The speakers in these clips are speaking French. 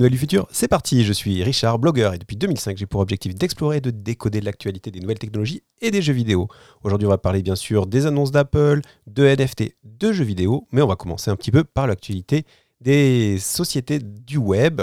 nouvelles du futur, c'est parti. Je suis Richard, blogueur, et depuis 2005, j'ai pour objectif d'explorer et de décoder l'actualité des nouvelles technologies et des jeux vidéo. Aujourd'hui, on va parler bien sûr des annonces d'Apple, de NFT, de jeux vidéo, mais on va commencer un petit peu par l'actualité des sociétés du web.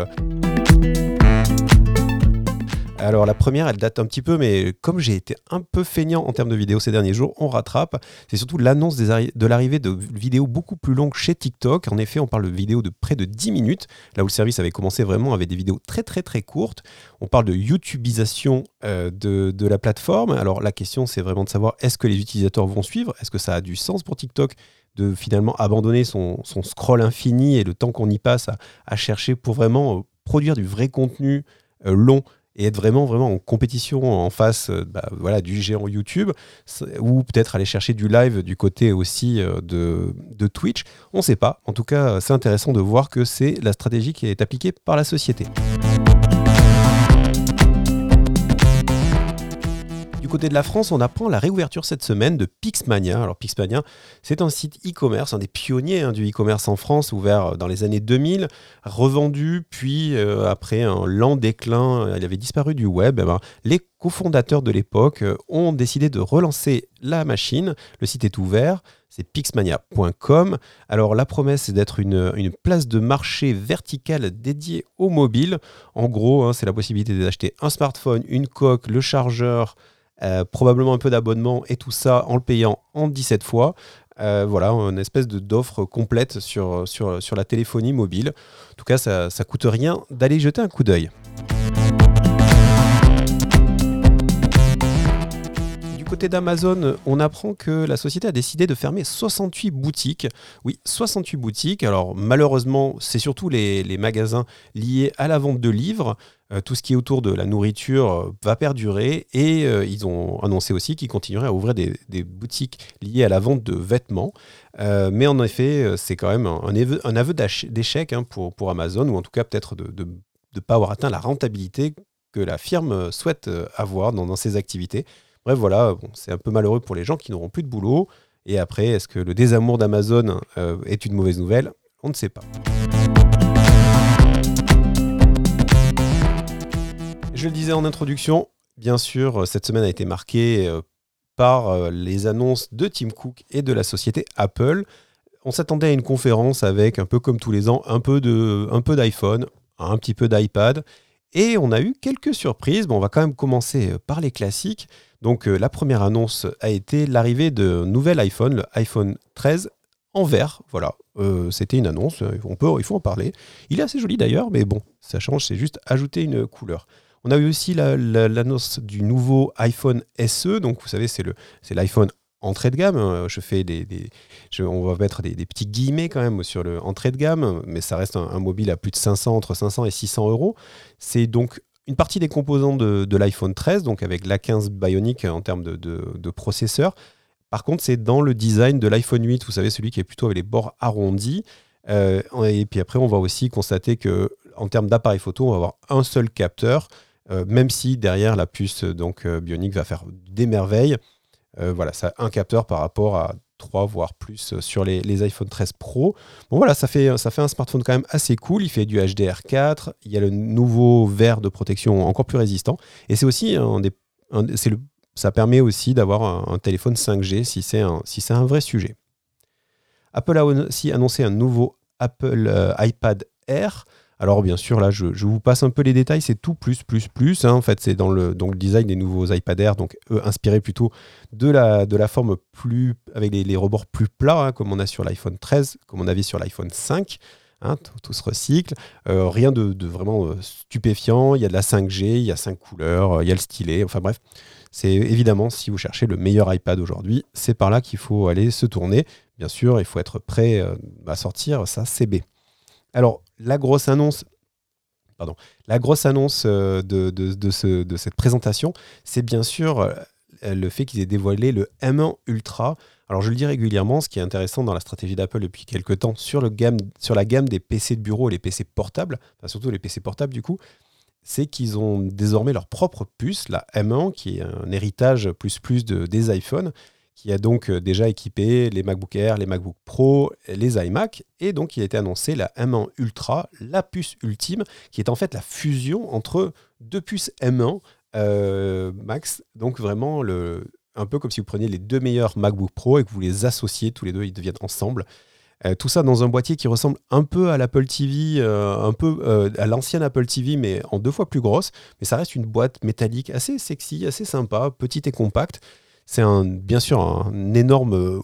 Alors la première, elle date un petit peu, mais comme j'ai été un peu feignant en termes de vidéos ces derniers jours, on rattrape. C'est surtout l'annonce de l'arrivée de vidéos beaucoup plus longues chez TikTok. En effet, on parle de vidéos de près de 10 minutes, là où le service avait commencé vraiment avec des vidéos très très très courtes. On parle de YouTubeisation euh, de, la plateforme. Alors la question, c'est vraiment de savoir est-ce que les utilisateurs vont suivre? Est-ce que ça a du sens pour TikTok de finalement abandonner son, scroll infini et le temps qu'on y passe à, chercher pour vraiment euh, produire du vrai contenu euh, long et être vraiment, vraiment en compétition en face euh, bah, voilà, du géant YouTube, ou peut-être aller chercher du live du côté aussi euh, de, de Twitch. On ne sait pas. En tout cas, c'est intéressant de voir que c'est la stratégie qui est appliquée par la société. Côté de la France, on apprend la réouverture cette semaine de Pixmania. Alors Pixmania, c'est un site e-commerce, un des pionniers hein, du e-commerce en France, ouvert euh, dans les années 2000, revendu, puis euh, après un lent déclin, il avait disparu du web. Eh ben, les cofondateurs de l'époque euh, ont décidé de relancer la machine. Le site est ouvert, c'est pixmania.com. Alors la promesse c'est d'être une, place de marché verticale dédiée au mobile. En gros, hein, c'est la possibilité d'acheter un smartphone, une coque, le chargeur, euh, probablement un peu d'abonnement et tout ça en le payant en 17 fois. Euh, voilà, une espèce d'offre complète sur, sur, sur, la téléphonie mobile. En tout cas, ça ne coûte rien d'aller jeter un coup d'œil. Côté d'Amazon, on apprend que la société a décidé de fermer 68 boutiques. Oui, 68 boutiques. Alors malheureusement, c'est surtout les, magasins liés à la vente de livres. Euh, tout ce qui est autour de la nourriture euh, va perdurer et euh, ils ont annoncé aussi qu'ils continueraient à ouvrir des, boutiques liées à la vente de vêtements. mais en effet, c'est quand même un, aveu, d'échec hein, pour Amazon ou en tout cas peut-être de ne pas avoir atteint la rentabilité que la firme souhaite avoir dans ses activités. Bref, voilà, c'est un peu malheureux pour les gens qui n'auront plus de boulot. Et après, est-ce que le désamour d'Amazon euh, est une mauvaise nouvelle? On ne sait pas. Je le disais en introduction, bien sûr, cette semaine a été marquée euh, par euh, les annonces de Tim Cook et de la société Apple. On s'attendait à une conférence avec, un peu comme tous les ans, un peu d'iPhone, un petit peu d'iPad. Et on a eu quelques surprises. Bon, on va quand même commencer par les classiques. Donc euh, la première annonce a été l'arrivée de nouvel iPhone, le iPhone 13 en vert. Voilà, euh, c'était une annonce, on peut, il faut en parler. Il est assez joli d'ailleurs, mais bon, ça change, c'est juste ajouter une couleur. On a eu aussi l'annonce du nouveau iPhone SE, donc vous savez, c'est l'iPhone entrée de gamme. Hein. Je fais des, on va mettre des, petits guillemets quand même sur le entrée de gamme, mais ça reste un, mobile à plus de 500, entre 500 et 600 euros. C'est donc une partie des composants de, l'iPhone 13, donc avec l'A15 Bionic en termes de, processeur. Par contre, c'est dans le design de l'iPhone 8, vous savez, celui qui est plutôt avec les bords arrondis. Euh, et puis après, on va aussi constater que en termes d'appareil photo, on va avoir un seul capteur, euh, même si derrière la puce donc euh, Bionic va faire des merveilles. Voilà, ça un capteur par rapport à 3 voire plus euh, sur les, les, iPhone 13 Pro. Bon voilà, ça fait, ça fait un smartphone quand même assez cool. Il fait du HDR4, il y a le nouveau verre de protection encore plus résistant. Et c'est aussi un des, ça permet aussi d'avoir un, téléphone 5G si c'est un, vrai sujet. Apple a aussi annoncé un nouveau Apple euh, iPad Air. Alors bien sûr, là, je, vous passe un peu les détails, c'est tout plus, plus, plus. Hein. En fait, c'est dans le, design des nouveaux iPad Air, donc inspiré plutôt de la, de la forme plus, avec les, rebords plus plats, hein, comme on a sur l'iPhone 13, comme on avait sur l'iPhone 5. Hein, tout, se recycle. Euh, rien de, vraiment euh, stupéfiant. Il y a de la 5G, il y a 5 couleurs, euh, il y a le stylet. Enfin bref, c'est évidemment, si vous cherchez le meilleur iPad aujourd'hui, c'est par là qu'il faut aller se tourner. Bien sûr, il faut être prêt à sortir sa CB. Alors, la grosse annonce, euh, de, cette présentation, c'est bien sûr euh, le fait qu'ils aient dévoilé le M1 Ultra. Alors je le dis régulièrement, ce qui est intéressant dans la stratégie d'Apple depuis quelques temps sur la gamme des PC de bureau et les PC portables, enfin surtout les PC portables du coup, c'est qu'ils ont désormais leur propre puce, la M1, qui est un héritage plus plus de, des iPhones, qui a donc déjà équipé les MacBook Air, les MacBook Pro, les iMac. Et donc, il a été annoncé la M1 Ultra, la puce ultime, qui est en fait la fusion entre deux puces M1 Max. Donc, vraiment, un peu comme si vous preniez les deux meilleurs MacBook Pro et que vous les associez tous les deux, ils deviennent ensemble. Euh, tout ça dans un boîtier qui ressemble un peu à l'Apple TV, euh, un peu euh, à l'ancienne Apple TV, mais en deux fois plus grosse. Mais ça reste une boîte métallique assez sexy, assez sympa, petite et compacte. C'est bien sûr un énorme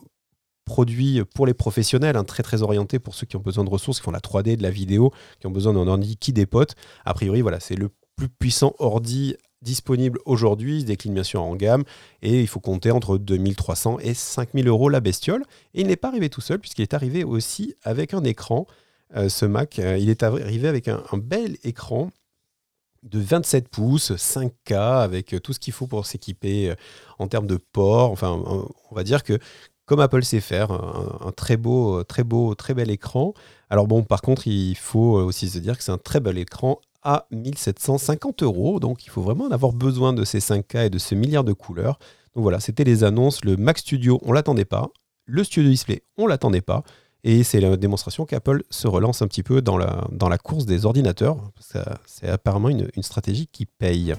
produit pour les professionnels, hein, très très orienté pour ceux qui ont besoin de ressources, qui font la 3D, de la vidéo, qui ont besoin d'un ordi qui dépote. A priori, voilà, c'est le plus puissant ordi disponible aujourd'hui, il décline bien sûr en gamme, et il faut compter entre 2300 et 5000 euros la bestiole. Et il n'est pas arrivé tout seul, puisqu'il est arrivé aussi avec un écran, euh, ce Mac, euh, il est arrivé avec un, bel écran de 27 pouces, 5K, avec tout ce qu'il faut pour s'équiper euh, en termes de port. Enfin, on va dire que comme Apple sait faire, un, très beau, très beau, très bel écran. Alors bon, par contre, il faut aussi se dire que c'est un très bel écran à 1750 euros. Donc il faut vraiment en avoir besoin de ces 5K et de ce milliard de couleurs. Donc voilà, c'était les annonces. Le Mac Studio, on l'attendait pas. Le Studio Display, on l'attendait pas. Et c'est la démonstration qu'Apple se relance un petit peu dans la, dans la course des ordinateurs. C'est apparemment une, stratégie qui paye.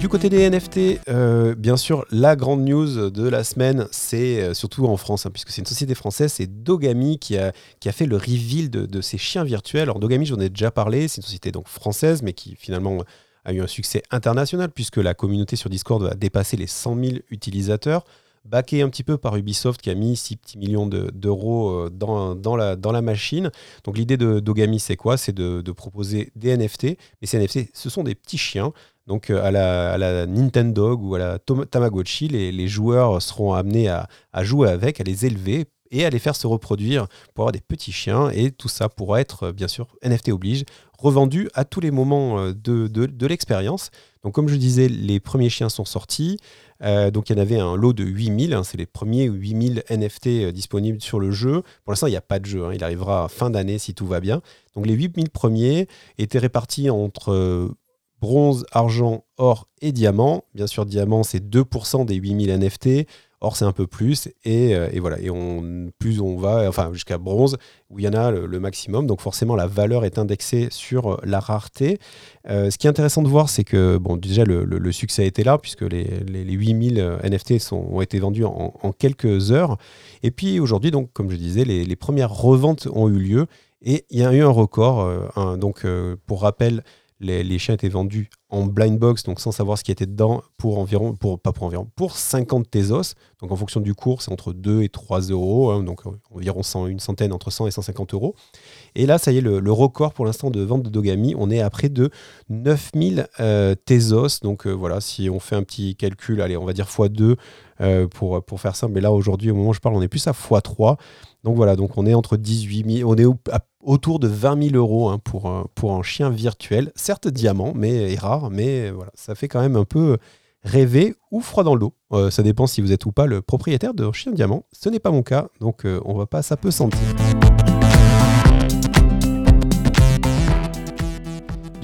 Du côté des NFT, euh, bien sûr, la grande news de la semaine, c'est euh, surtout en France, hein, puisque c'est une société française, c'est Dogami qui a, qui a fait le reveal de, de ses chiens virtuels. Alors Dogami, j'en ai déjà parlé, c'est une société donc française, mais qui finalement a eu un succès international, puisque la communauté sur Discord a dépassé les 100 000 utilisateurs backé un petit peu par Ubisoft qui a mis 6 petits millions d'euros euh, dans, dans, la, dans la machine. Donc l'idée de Dogami, c'est quoi? C'est de, proposer des NFT. Mais ces NFT, ce sont des petits chiens. Donc euh, à la, à la Nintendo ou à la Tamagotchi, les, joueurs seront amenés à, à, jouer avec, à les élever et à les faire se reproduire pour avoir des petits chiens. Et tout ça pourra être, euh, bien sûr, NFT oblige, revendu à tous les moments de, de l'expérience. Donc comme je disais, les premiers chiens sont sortis. Donc il y en avait un lot de 8000, hein, c'est les premiers 8000 NFT disponibles sur le jeu. Pour l'instant, il n'y a pas de jeu, hein, il arrivera fin d'année si tout va bien. Donc les 8000 premiers étaient répartis entre bronze, argent, or et diamant. Bien sûr, diamant, c'est 2% des 8000 NFT. Or, c'est un peu plus. Et, euh, voilà. Et plus on va, enfin, jusqu'à bronze, où il y en a le, maximum. Donc, forcément, la valeur est indexée sur euh, la rareté. Euh, ce qui est intéressant de voir, c'est que, déjà, le, succès a été là, puisque les, les, 8000 NFT ont été vendus en, quelques heures. Et puis, aujourd'hui, donc, comme je disais, les, premières reventes ont eu lieu. Et il y a eu un record. donc, pour rappel, les, chiens étaient vendus en blind box, donc sans savoir ce qui était dedans, pour environ, pour, pas pour environ, pour 50 Tezos. Donc en fonction du cours, c'est entre 2 et 3 euros, hein, donc environ 100, une centaine, entre 100 et 150 euros. Et là, ça y est, le, record pour l'instant de vente de Dogami, on est à près de 9000 euh, Tezos. Donc euh, voilà, si on fait un petit calcul, allez, on va dire x2 euh, pour, pour faire ça. Mais là, aujourd'hui, au moment où je parle, on est plus à x3. Donc voilà, donc on est entre 18 000, on est autour de 20 000 euros hein, pour, un, pour un chien virtuel, certes diamant, mais rare, mais voilà, ça fait quand même un peu rêver ou froid dans le dos. Euh, ça dépend si vous êtes ou pas le propriétaire d'un chien diamant. Ce n'est pas mon cas, donc euh, on va pas, ça peut sentir.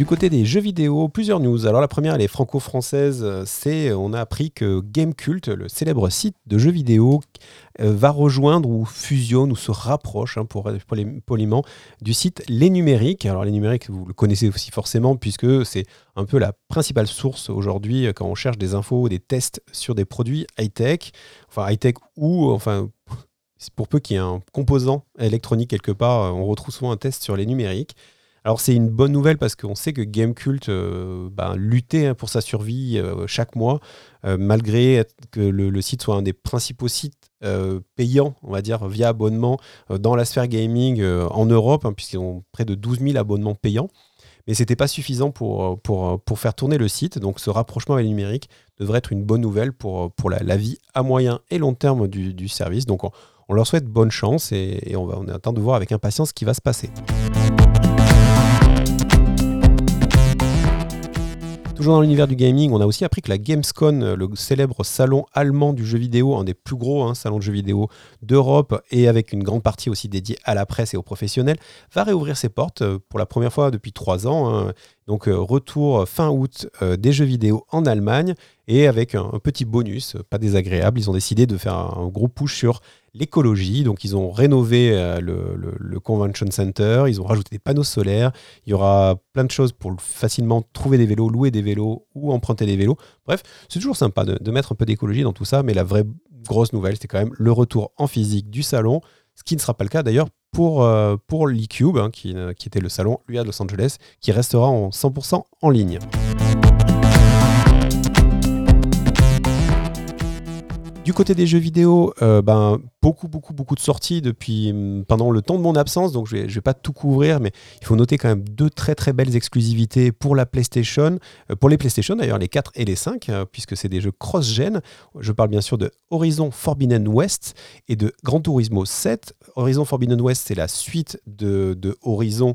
Du côté des jeux vidéo, plusieurs news. Alors la première, elle est franco-française. C'est, on a appris que Gamecult, le célèbre site de jeux vidéo, euh, va rejoindre ou fusionne ou se rapproche, hein, pour, les, poliment, du site Les Numériques. Alors les Numériques, vous le connaissez aussi forcément puisque c'est un peu la principale source aujourd'hui euh, quand on cherche des infos, des tests sur des produits high-tech, enfin high-tech ou enfin pour peu qu'il y ait un composant électronique quelque part, on retrouve souvent un test sur les numériques. Alors c'est une bonne nouvelle parce qu'on sait que Gamecult euh, ben, luttait hein, pour sa survie euh, chaque mois, euh, malgré que le, site soit un des principaux sites payants, on va dire, via abonnement dans la sphère gaming en Europe, hein, puisqu'ils ont près de 12 000 abonnements payants. Mais ce n'était pas suffisant pour, faire tourner le site. Donc ce rapprochement avec le numérique devrait être une bonne nouvelle pour, pour la, vie à moyen et long terme du, service. Donc on, leur souhaite bonne chance et, on, va, on attend de voir avec impatience ce qui va se passer. Toujours dans l'univers du gaming, on a aussi appris que la Gamescom, le célèbre salon allemand du jeu vidéo, un des plus gros hein, salons de jeux vidéo d'Europe et avec une grande partie aussi dédiée à la presse et aux professionnels, va réouvrir ses portes euh, pour la première fois depuis trois ans. Hein. Donc euh, retour fin août euh, des jeux vidéo en Allemagne et avec un, petit bonus, pas désagréable, ils ont décidé de faire un, gros push sur l'écologie. Donc ils ont rénové le, le, Convention Center, ils ont rajouté des panneaux solaires, il y aura plein de choses pour facilement trouver des vélos, louer des vélos ou emprunter des vélos. Bref, c'est toujours sympa de, mettre un peu d'écologie dans tout ça, mais la vraie grosse nouvelle, c'est quand même le retour en physique du salon, ce qui ne sera pas le cas d'ailleurs pour, euh, pour l'eCube, hein, qui, qui, était le salon UA de Los Angeles, qui restera en 100% en ligne. Du côté des jeux vidéo, euh, ben, beaucoup, beaucoup, beaucoup de sorties mm, pendant le temps de mon absence, donc je ne vais, pas tout couvrir, mais il faut noter quand même deux très très belles exclusivités pour la PlayStation, euh, pour les PlayStation d'ailleurs, les 4 et les 5, euh, puisque c'est des jeux cross-gen. Je parle bien sûr de Horizon Forbidden West et de Gran Turismo 7. Horizon Forbidden West, c'est la suite de, Horizon,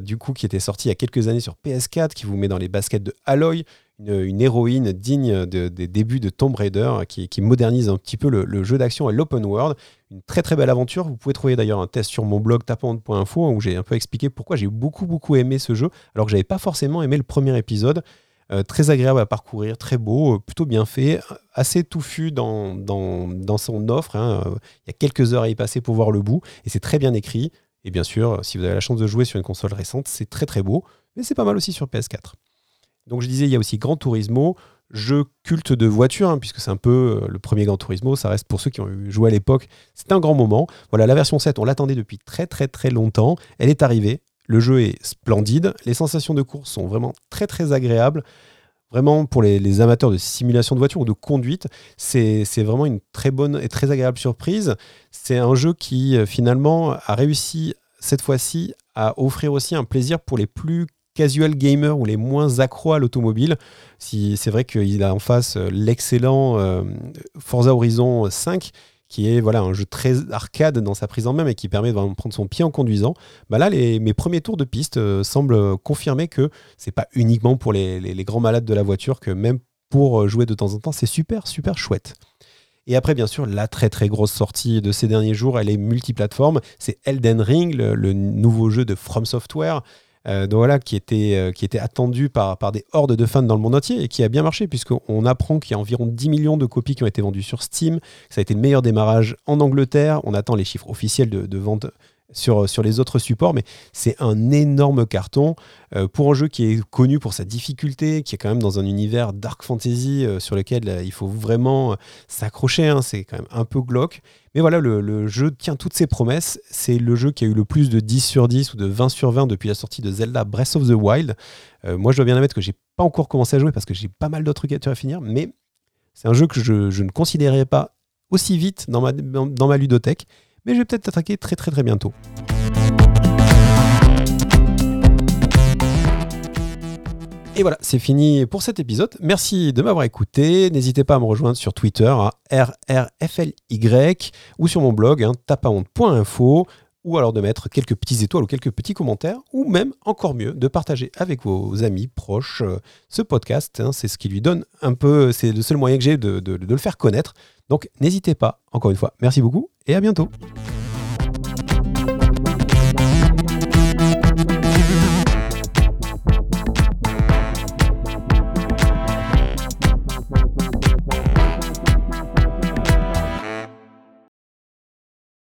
du coup, qui était sorti il y a quelques années sur PS4, qui vous met dans les baskets de Aloy une, héroïne digne des débuts de Tomb Raider qui, modernise un petit peu le, jeu d'action et l'open world. Une très très belle aventure. Vous pouvez trouver d'ailleurs un test sur mon blog tapant.info hein, où j'ai un peu expliqué pourquoi j'ai beaucoup beaucoup aimé ce jeu alors que j'avais pas forcément aimé le premier épisode. Euh, très agréable à parcourir, très beau, euh, plutôt bien fait, assez touffu dans, dans, son offre. Hein. Il y a quelques heures à y passer pour voir le bout et c'est très bien écrit. Et bien sûr, si vous avez la chance de jouer sur une console récente, c'est très très beau, mais c'est pas mal aussi sur PS4. Donc je disais, il y a aussi Gran Turismo, jeu culte de voiture, hein, puisque c'est un peu euh, le premier Gran Turismo, ça reste pour ceux qui ont joué à l'époque, c'est un grand moment. Voilà, la version 7, on l'attendait depuis très très très longtemps, elle est arrivée, le jeu est splendide, les sensations de course sont vraiment très très agréables. Vraiment, pour les, amateurs de simulation de voiture ou de conduite, c'est vraiment une très bonne et très agréable surprise. C'est un jeu qui, euh, finalement, a réussi, cette fois-ci, à offrir aussi un plaisir pour les plus casual gamer ou les moins accros à l'automobile. Si, c'est vrai qu'il a en face euh, l'excellent euh, Forza Horizon 5 qui est voilà un jeu très arcade dans sa prise en main mais qui permet de prendre son pied en conduisant. Bah là, les, mes premiers tours de piste euh, semblent confirmer que c'est pas uniquement pour les, les, grands malades de la voiture, que même pour jouer de temps en temps, c'est super super chouette. Et après, bien sûr, la très très grosse sortie de ces derniers jours, elle est multiplateforme. C'est Elden Ring, le nouveau jeu de From Software. Euh, donc voilà, qui était, euh, attendu par, par des hordes de fans dans le monde entier et qui a bien marché puisqu'on apprend qu'il y a environ 10 millions de copies qui ont été vendues sur Steam. Ça a été le meilleur démarrage en Angleterre. On attend les chiffres officiels de, de vente sur, sur les autres supports, mais c'est un énorme carton euh, pour un jeu qui est connu pour sa difficulté, qui est quand même dans un univers dark fantasy euh, sur lequel euh, il faut vraiment s'accrocher, hein, c'est quand même un peu glauque. Mais voilà, le, jeu tient toutes ses promesses. C'est le jeu qui a eu le plus de 10 sur 10 ou de 20 sur 20 depuis la sortie de Zelda Breath of the Wild. moi, je dois bien admettre que j'ai pas encore commencé à jouer parce que j'ai pas mal d'autres trucs à finir, mais c'est un jeu que je, je, ne considérais pas aussi vite dans ma, dans ma ludothèque mais je vais peut-être t'attaquer très très très bientôt. Et voilà, c'est fini pour cet épisode. Merci de m'avoir écouté. N'hésitez pas à me rejoindre sur Twitter à RRFLY ou sur mon blog hein, ou alors de mettre quelques petits étoiles ou quelques petits commentaires ou même encore mieux de partager avec vos amis proches euh, ce podcast. Hein. c'est ce qui lui donne un peu, c'est le seul moyen que j'ai de le faire connaître. Donc n'hésitez pas, encore une fois, merci beaucoup et à bientôt.